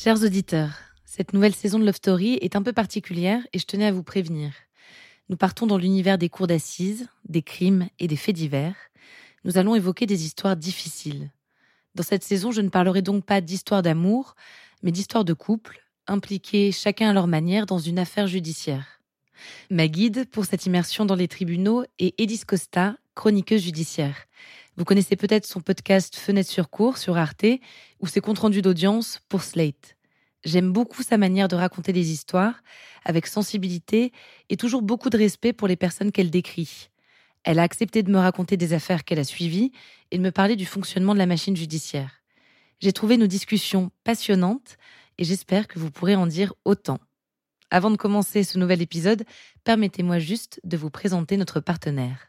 Chers auditeurs, cette nouvelle saison de Love Story est un peu particulière et je tenais à vous prévenir. Nous partons dans l'univers des cours d'assises, des crimes et des faits divers. Nous allons évoquer des histoires difficiles. Dans cette saison, je ne parlerai donc pas d'histoire d'amour, mais d'histoire de couple, impliqués chacun à leur manière dans une affaire judiciaire. Ma guide pour cette immersion dans les tribunaux est Edith Costa, chroniqueuse judiciaire. Vous connaissez peut-être son podcast Fenêtre sur cours sur Arte ou ses comptes rendus d'audience pour Slate. J'aime beaucoup sa manière de raconter des histoires, avec sensibilité et toujours beaucoup de respect pour les personnes qu'elle décrit. Elle a accepté de me raconter des affaires qu'elle a suivies et de me parler du fonctionnement de la machine judiciaire. J'ai trouvé nos discussions passionnantes et j'espère que vous pourrez en dire autant. Avant de commencer ce nouvel épisode, permettez-moi juste de vous présenter notre partenaire.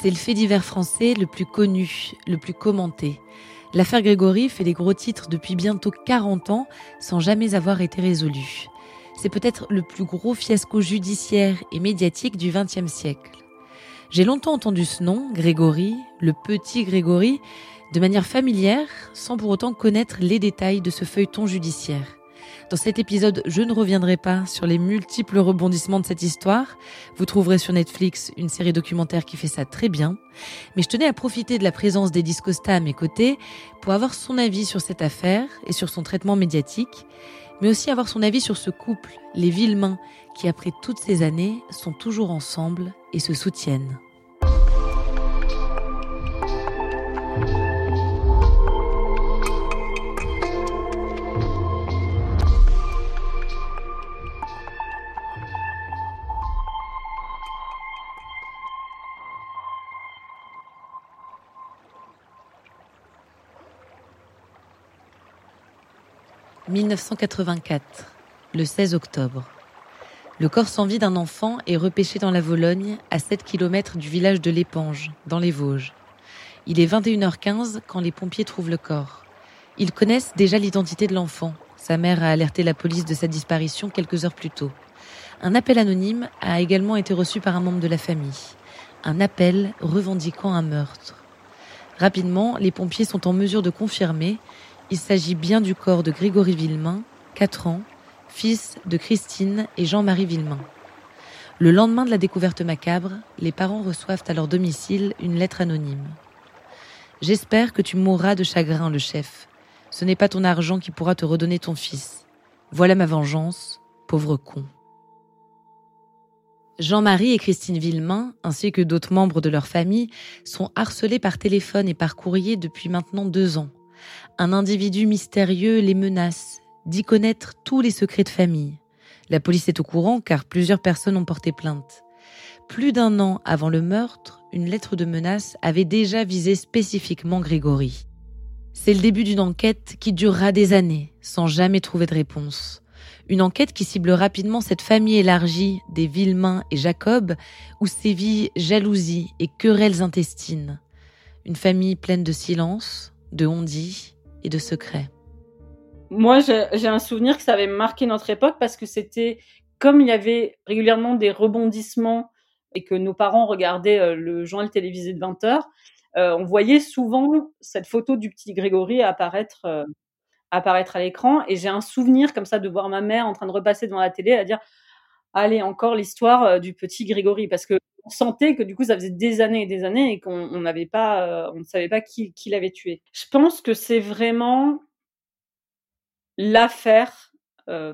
C'est le fait divers français le plus connu, le plus commenté. L'affaire Grégory fait des gros titres depuis bientôt 40 ans sans jamais avoir été résolue. C'est peut-être le plus gros fiasco judiciaire et médiatique du XXe siècle. J'ai longtemps entendu ce nom, Grégory, le petit Grégory, de manière familière, sans pour autant connaître les détails de ce feuilleton judiciaire. Dans cet épisode, je ne reviendrai pas sur les multiples rebondissements de cette histoire. Vous trouverez sur Netflix une série documentaire qui fait ça très bien. Mais je tenais à profiter de la présence d'Edith Costa à mes côtés pour avoir son avis sur cette affaire et sur son traitement médiatique, mais aussi avoir son avis sur ce couple, les Villemains, qui après toutes ces années sont toujours ensemble et se soutiennent. 1984, le 16 octobre. Le corps sans vie d'un enfant est repêché dans la Vologne, à 7 km du village de l'Épange, dans les Vosges. Il est 21h15 quand les pompiers trouvent le corps. Ils connaissent déjà l'identité de l'enfant. Sa mère a alerté la police de sa disparition quelques heures plus tôt. Un appel anonyme a également été reçu par un membre de la famille. Un appel revendiquant un meurtre. Rapidement, les pompiers sont en mesure de confirmer il s'agit bien du corps de Grégory Villemain, 4 ans, fils de Christine et Jean-Marie Villemain. Le lendemain de la découverte macabre, les parents reçoivent à leur domicile une lettre anonyme. J'espère que tu mourras de chagrin, le chef. Ce n'est pas ton argent qui pourra te redonner ton fils. Voilà ma vengeance, pauvre con. Jean-Marie et Christine Villemain, ainsi que d'autres membres de leur famille, sont harcelés par téléphone et par courrier depuis maintenant deux ans. Un individu mystérieux les menace, dit connaître tous les secrets de famille. La police est au courant car plusieurs personnes ont porté plainte. Plus d'un an avant le meurtre, une lettre de menace avait déjà visé spécifiquement Grégory. C'est le début d'une enquête qui durera des années sans jamais trouver de réponse. Une enquête qui cible rapidement cette famille élargie des Villemain et Jacob où sévit jalousie et querelles intestines. Une famille pleine de silence, de on-dit et de secrets. Moi, j'ai un souvenir que ça avait marqué notre époque parce que c'était comme il y avait régulièrement des rebondissements et que nos parents regardaient euh, le journal télévisé de 20 heures, euh, on voyait souvent cette photo du petit Grégory apparaître, euh, apparaître à l'écran. Et j'ai un souvenir comme ça de voir ma mère en train de repasser devant la télé à dire allez, encore l'histoire du petit Grégory, parce que on sentait que du coup, ça faisait des années et des années et qu'on n'avait pas, on ne savait pas qui, qui l'avait tué. Je pense que c'est vraiment l'affaire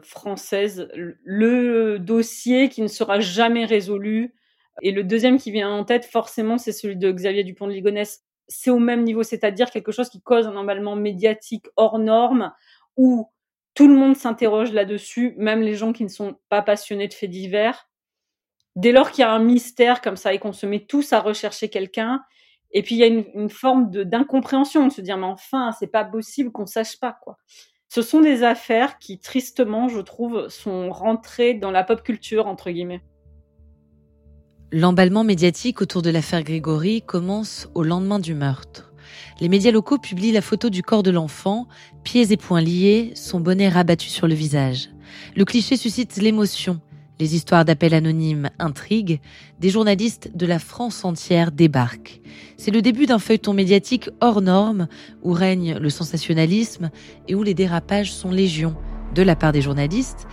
française, le dossier qui ne sera jamais résolu. Et le deuxième qui vient en tête, forcément, c'est celui de Xavier Dupont de Ligonnès. C'est au même niveau, c'est-à-dire quelque chose qui cause un emballement médiatique hors norme, où tout le monde s'interroge là-dessus, même les gens qui ne sont pas passionnés de faits divers. Dès lors qu'il y a un mystère comme ça et qu'on se met tous à rechercher quelqu'un, et puis il y a une, forme d'incompréhension, de se dire mais enfin c'est pas possible qu'on sache pas quoi. Ce sont des affaires qui tristement, je trouve, sont rentrées dans la pop culture entre guillemets. L'emballement médiatique autour de l'affaire Grégory commence au lendemain du meurtre. Les médias locaux publient la photo du corps de l'enfant, pieds et poings liés, son bonnet rabattu sur le visage. Le cliché suscite l'émotion. Les histoires d'appels anonymes intriguent. Des journalistes de la France entière débarquent. C'est le début d'un feuilleton médiatique hors norme où règne le sensationnalisme et où les dérapages sont légion de la part des journalistes,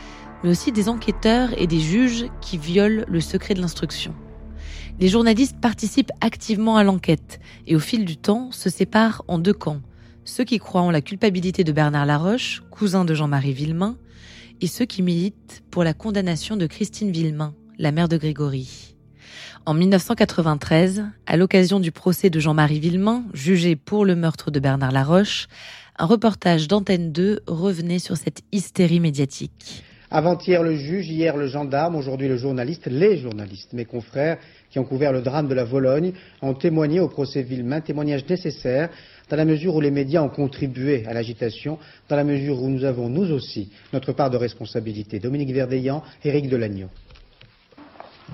mais aussi des enquêteurs et des juges qui violent le secret de l'instruction. Les journalistes participent activement à l'enquête et au fil du temps se séparent en deux camps. Ceux qui croient en la culpabilité de Bernard Laroche, cousin de Jean-Marie Villemain, et ceux qui militent pour la condamnation de Christine Villemain, la mère de Grégory. En 1993, à l'occasion du procès de Jean-Marie Villemain, jugé pour le meurtre de Bernard Laroche, un reportage d'Antenne 2 revenait sur cette hystérie médiatique. Avant-hier le juge, hier le gendarme, aujourd'hui le journaliste, les journalistes, mes confrères qui ont couvert le drame de la Vologne, ont témoigné au procès Villemain, témoignage nécessaire dans la mesure où les médias ont contribué à l'agitation, dans la mesure où nous avons, nous aussi, notre part de responsabilité. Dominique Verdeillan, Éric Delagneau.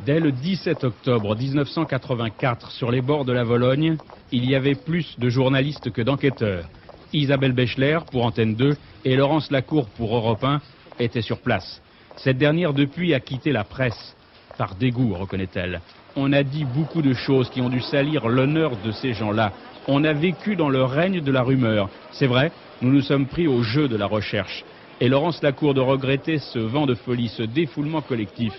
Dès le 17 octobre 1984, sur les bords de la Vologne, il y avait plus de journalistes que d'enquêteurs. Isabelle Bechler pour Antenne 2 et Laurence Lacour pour Europe 1 était sur place. Cette dernière, depuis, a quitté la presse. Par dégoût, reconnaît-elle. On a dit beaucoup de choses qui ont dû salir l'honneur de ces gens-là. On a vécu dans le règne de la rumeur. C'est vrai, nous nous sommes pris au jeu de la recherche. Et Laurence Lacour de regretter ce vent de folie, ce défoulement collectif,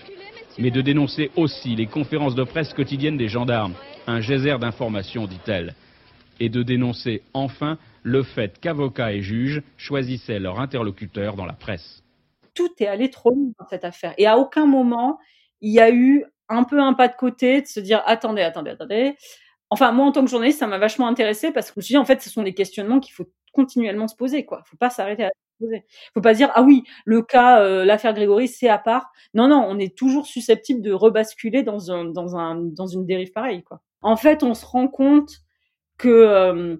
mais de dénoncer aussi les conférences de presse quotidiennes des gendarmes, un geyser d'informations, dit-elle, et de dénoncer enfin le fait qu'avocats et juges choisissaient leur interlocuteur dans la presse tout est allé trop loin dans cette affaire. Et à aucun moment, il y a eu un peu un pas de côté de se dire attendez, attendez, attendez. Enfin, moi, en tant que journaliste, ça m'a vachement intéressé parce que je me suis dit, en fait, ce sont des questionnements qu'il faut continuellement se poser, quoi. Faut pas s'arrêter à se poser. Faut pas dire, ah oui, le cas, euh, l'affaire Grégory, c'est à part. Non, non, on est toujours susceptible de rebasculer dans un, dans un, dans une dérive pareille, quoi. En fait, on se rend compte que, euh,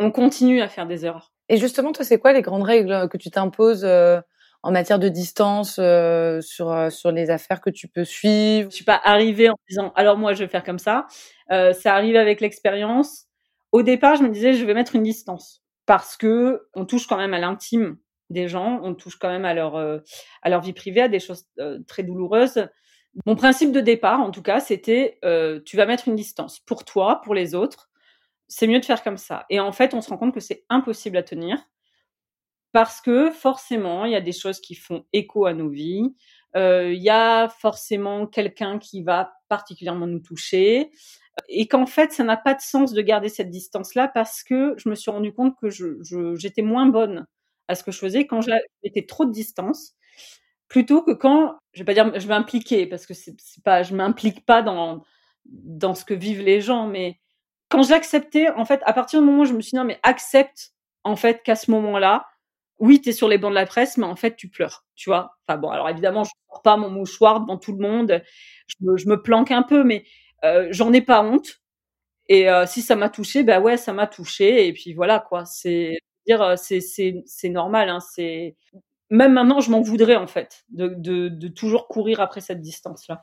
on continue à faire des erreurs. Et justement, toi, c'est quoi les grandes règles que tu t'imposes euh, en matière de distance euh, sur euh, sur les affaires que tu peux suivre? Je suis pas arrivée en disant alors moi je vais faire comme ça. Euh, ça arrive avec l'expérience. Au départ, je me disais je vais mettre une distance parce que on touche quand même à l'intime des gens, on touche quand même à leur euh, à leur vie privée, à des choses très douloureuses. Mon principe de départ, en tout cas, c'était tu vas mettre une distance pour toi, pour les autres. C'est mieux de faire comme ça. Et en fait, on se rend compte que c'est impossible à tenir parce que forcément, il y a des choses qui font écho à nos vies. Euh, il y a forcément quelqu'un qui va particulièrement nous toucher et qu'en fait, ça n'a pas de sens de garder cette distance-là parce que je me suis rendu compte que je, j'étais moins bonne à ce que je faisais quand j'étais trop de distance plutôt que quand je vais pas dire je m'impliquer parce que c'est pas je m'implique pas dans dans ce que vivent les gens mais quand j'acceptais en fait à partir du moment où je me suis dit non mais accepte en fait qu'à ce moment-là oui, tu es sur les bancs de la presse, mais en fait, tu pleures, tu vois. Enfin bon, alors évidemment, je ne pas mon mouchoir devant tout le monde, je me, planque un peu, mais euh, j'en ai pas honte. Et euh, si ça m'a touché, bah ouais, ça m'a touché. Et puis voilà, quoi. C'est dire, euh, c'est c'est normal. Hein, c'est même maintenant, je m'en voudrais en fait de, de de toujours courir après cette distance là.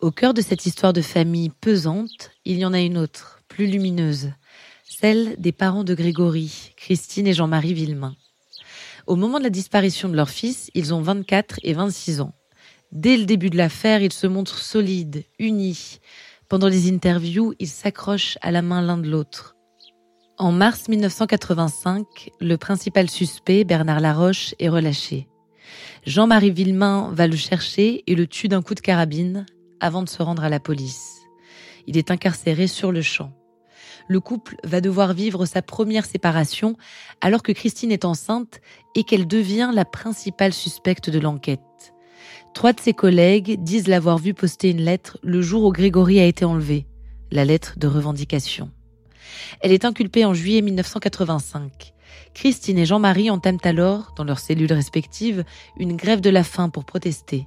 Au cœur de cette histoire de famille pesante, il y en a une autre, plus lumineuse, celle des parents de Grégory, Christine et Jean-Marie Villemain. Au moment de la disparition de leur fils, ils ont 24 et 26 ans. Dès le début de l'affaire, ils se montrent solides, unis. Pendant les interviews, ils s'accrochent à la main l'un de l'autre. En mars 1985, le principal suspect, Bernard Laroche, est relâché. Jean-Marie Villemain va le chercher et le tue d'un coup de carabine avant de se rendre à la police. Il est incarcéré sur le champ. Le couple va devoir vivre sa première séparation alors que Christine est enceinte et qu'elle devient la principale suspecte de l'enquête. Trois de ses collègues disent l'avoir vu poster une lettre le jour où Grégory a été enlevé, la lettre de revendication. Elle est inculpée en juillet 1985. Christine et Jean-Marie entament alors, dans leurs cellules respectives, une grève de la faim pour protester.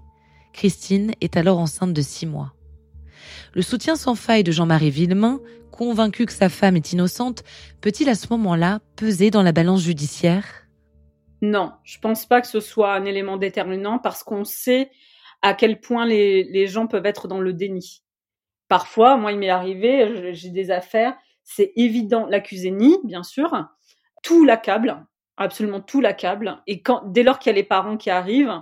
Christine est alors enceinte de six mois. Le soutien sans faille de Jean-Marie Villemain, convaincu que sa femme est innocente, peut-il à ce moment-là peser dans la balance judiciaire? Non, je pense pas que ce soit un élément déterminant parce qu'on sait à quel point les, gens peuvent être dans le déni. Parfois, moi, il m'est arrivé, j'ai des affaires, c'est évident, l'accusé nie, bien sûr, tout l'accable, absolument tout l'accable, et quand, dès lors qu'il y a les parents qui arrivent,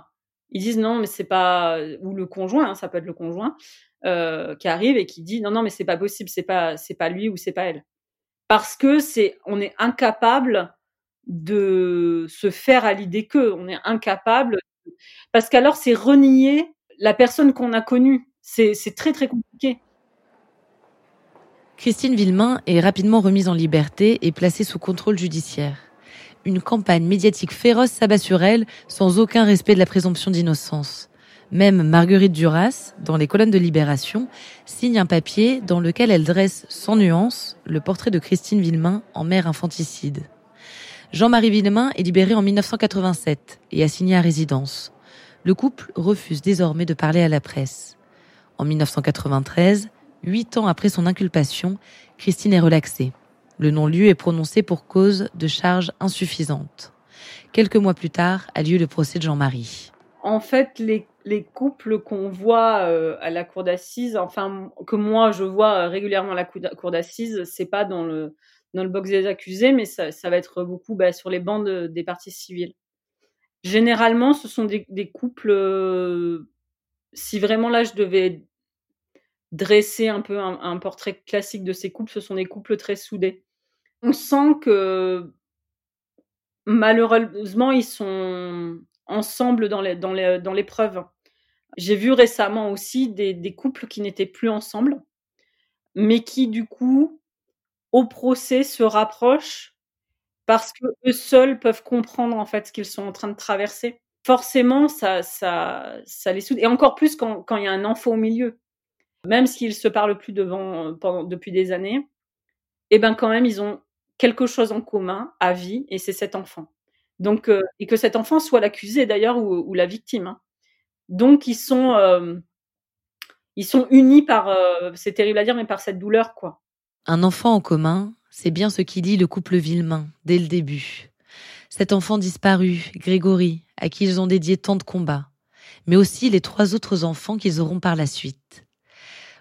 ils disent non, mais c'est pas ou le conjoint, hein, ça peut être le conjoint euh, qui arrive et qui dit non, non, mais c'est pas possible, c'est pas c'est pas lui ou c'est pas elle, parce que c'est on est incapable de se faire à l'idée que on est incapable parce qu'alors c'est renier la personne qu'on a connue, c'est c'est très très compliqué. Christine Villemain est rapidement remise en liberté et placée sous contrôle judiciaire une campagne médiatique féroce s'abat sur elle sans aucun respect de la présomption d'innocence. Même Marguerite Duras, dans les colonnes de Libération, signe un papier dans lequel elle dresse sans nuance le portrait de Christine Villemain en mère infanticide. Jean-Marie Villemain est libéré en 1987 et assigné à résidence. Le couple refuse désormais de parler à la presse. En 1993, huit ans après son inculpation, Christine est relaxée. Le non-lieu est prononcé pour cause de charges insuffisantes. Quelques mois plus tard a lieu le procès de Jean-Marie. En fait, les, couples qu'on voit euh, à la cour d'assises, enfin que moi je vois euh, régulièrement à la cour d'assises, c'est pas dans le dans le box des accusés, mais ça, va être beaucoup bah, sur les bancs des parties civiles. Généralement, ce sont des, couples. Euh, si vraiment là je devais dresser un peu un, portrait classique de ces couples, ce sont des couples très soudés on sent que malheureusement, ils sont ensemble dans l'épreuve. Dans J'ai vu récemment aussi des, couples qui n'étaient plus ensemble, mais qui, du coup, au procès, se rapprochent parce que eux seuls peuvent comprendre en fait ce qu'ils sont en train de traverser. Forcément, ça, ça, ça les soude. Et encore plus quand, il y a un enfant au milieu. Même s'ils se parlent plus devant, depuis des années, eh ben quand même, ils ont quelque chose en commun à vie, et c'est cet enfant. Donc, euh, et que cet enfant soit l'accusé d'ailleurs ou, la victime. Hein. Donc, ils sont, euh, ils sont unis par, euh, c'est terrible à dire, mais par cette douleur, quoi. Un enfant en commun, c'est bien ce qui lie le couple Villemain dès le début. Cet enfant disparu, Grégory, à qui ils ont dédié tant de combats, mais aussi les trois autres enfants qu'ils auront par la suite.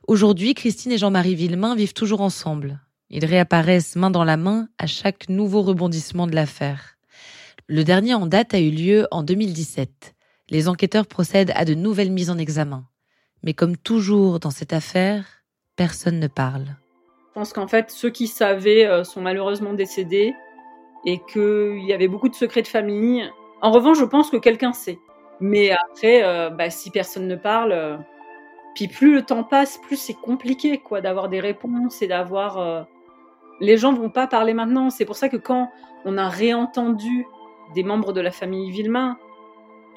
Aujourd'hui, Christine et Jean-Marie Villemain vivent toujours ensemble, ils réapparaissent main dans la main à chaque nouveau rebondissement de l'affaire. Le dernier en date a eu lieu en 2017. Les enquêteurs procèdent à de nouvelles mises en examen. Mais comme toujours dans cette affaire, personne ne parle. Je pense qu'en fait, ceux qui savaient euh, sont malheureusement décédés et qu'il y avait beaucoup de secrets de famille. En revanche, je pense que quelqu'un sait. Mais après, euh, bah, si personne ne parle, euh, puis plus le temps passe, plus c'est compliqué quoi d'avoir des réponses et d'avoir les gens vont pas parler maintenant. C'est pour ça que quand on a réentendu des membres de la famille Villemain,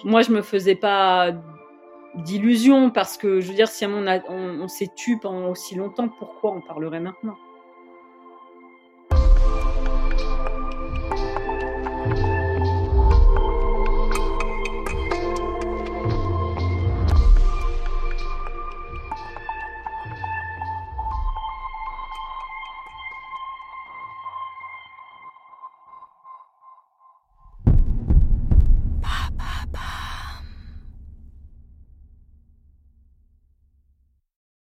moi je me faisais pas d'illusions parce que je veux dire si on, on, s'est tu pendant aussi longtemps, pourquoi on parlerait maintenant?